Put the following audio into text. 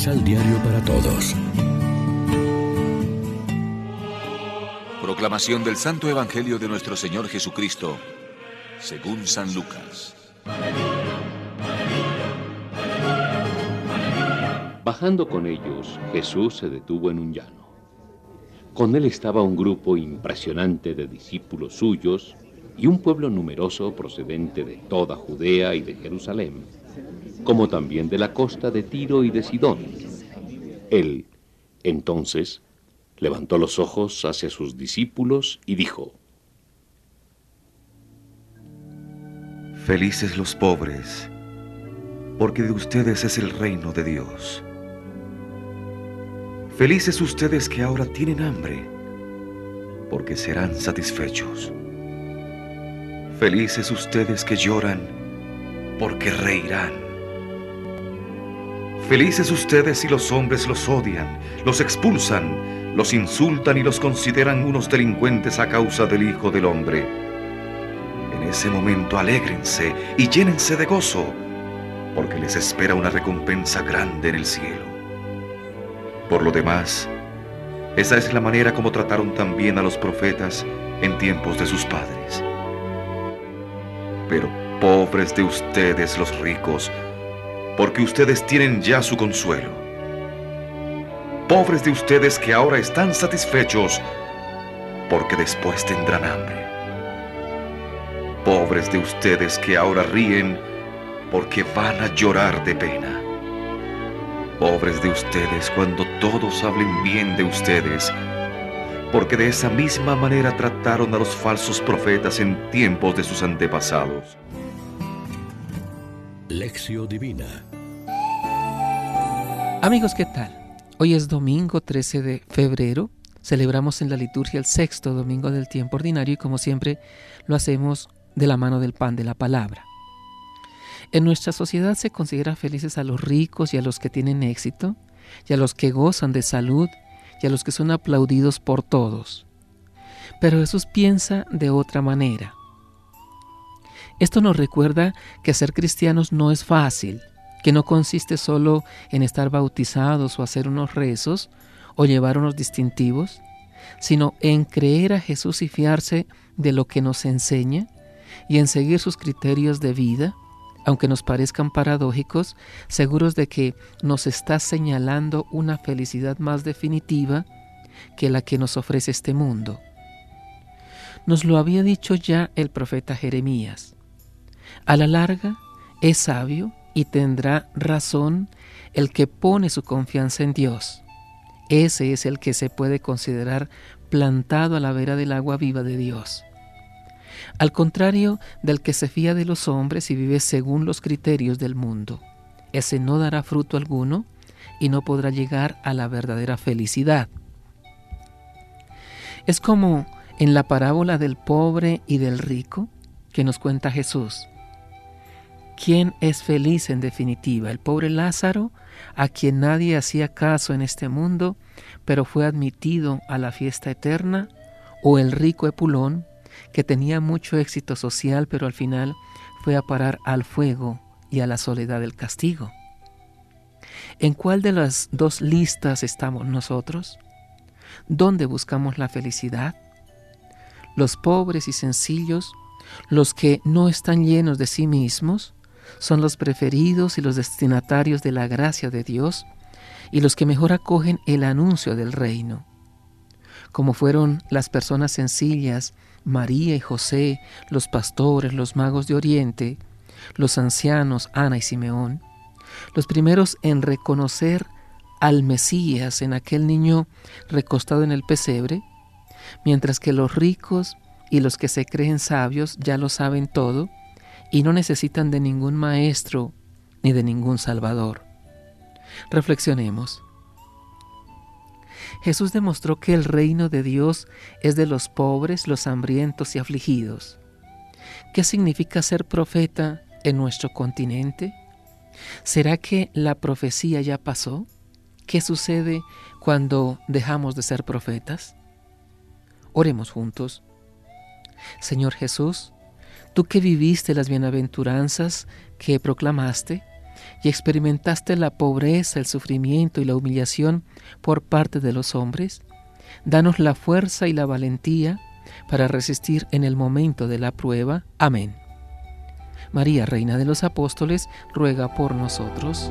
Misal Diario para Todos. Proclamación del Santo Evangelio de nuestro Señor Jesucristo, según San Lucas. Bajando con ellos, Jesús se detuvo en un llano. Con él estaba un grupo impresionante de discípulos suyos y un pueblo numeroso procedente de toda Judea y de Jerusalén, como también de la costa de Tiro y de Sidón. Él, entonces, levantó los ojos hacia sus discípulos y dijo, Felices los pobres, porque de ustedes es el reino de Dios. Felices ustedes que ahora tienen hambre, porque serán satisfechos. Felices ustedes que lloran, porque reirán. Felices ustedes si los hombres los odian, los expulsan, los insultan y los consideran unos delincuentes a causa del Hijo del Hombre. En ese momento alégrense y llénense de gozo, porque les espera una recompensa grande en el cielo. Por lo demás, esa es la manera como trataron también a los profetas en tiempos de sus padres. Pero pobres de ustedes los ricos, porque ustedes tienen ya su consuelo. Pobres de ustedes que ahora están satisfechos, porque después tendrán hambre. Pobres de ustedes que ahora ríen, porque van a llorar de pena. Pobres de ustedes cuando todos hablen bien de ustedes, porque de esa misma manera trataron a los falsos profetas en tiempos de sus antepasados. Lección Divina Amigos, ¿qué tal? Hoy es domingo 13 de febrero. Celebramos en la liturgia el sexto domingo del tiempo ordinario y como siempre lo hacemos de la mano del pan de la palabra. En nuestra sociedad se considera felices a los ricos y a los que tienen éxito, y a los que gozan de salud, y a los que son aplaudidos por todos. Pero Jesús piensa de otra manera. Esto nos recuerda que ser cristianos no es fácil, que no consiste solo en estar bautizados o hacer unos rezos o llevar unos distintivos, sino en creer a Jesús y fiarse de lo que nos enseña y en seguir sus criterios de vida, aunque nos parezcan paradójicos, seguros de que nos está señalando una felicidad más definitiva que la que nos ofrece este mundo. Nos lo había dicho ya el profeta Jeremías. A la larga, es sabio y tendrá razón el que pone su confianza en Dios. Ese es el que se puede considerar plantado a la vera del agua viva de Dios. Al contrario del que se fía de los hombres y vive según los criterios del mundo. Ese no dará fruto alguno y no podrá llegar a la verdadera felicidad. Es como en la parábola del pobre y del rico que nos cuenta Jesús. ¿Quién es feliz en definitiva? ¿El pobre Lázaro, a quien nadie hacía caso en este mundo, pero fue admitido a la fiesta eterna? ¿O el rico Epulón, que tenía mucho éxito social, pero al final fue a parar al fuego y a la soledad del castigo? ¿En cuál de las dos listas estamos nosotros? ¿Dónde buscamos la felicidad? Los pobres y sencillos, los que no están llenos de sí mismos, son los preferidos y los destinatarios de la gracia de Dios y los que mejor acogen el anuncio del reino. Como fueron las personas sencillas, María y José, los pastores, los magos de Oriente, los ancianos, Ana y Simeón, los primeros en reconocer al Mesías en aquel niño recostado en el pesebre, mientras que los ricos y los que se creen sabios ya lo saben todo, y no necesitan de ningún maestro ni de ningún salvador. Reflexionemos. Jesús demostró que el reino de Dios es de los pobres, los hambrientos y afligidos. ¿Qué significa ser profeta en nuestro continente? ¿Será que la profecía ya pasó? ¿Qué sucede cuando dejamos de ser profetas? Oremos juntos. Señor Jesús, Tú que viviste las bienaventuranzas que proclamaste, y experimentaste la pobreza, el sufrimiento y la humillación por parte de los hombres, danos la fuerza y la valentía para resistir en el momento de la prueba. Amén. María, Reina de los Apóstoles, ruega por nosotros.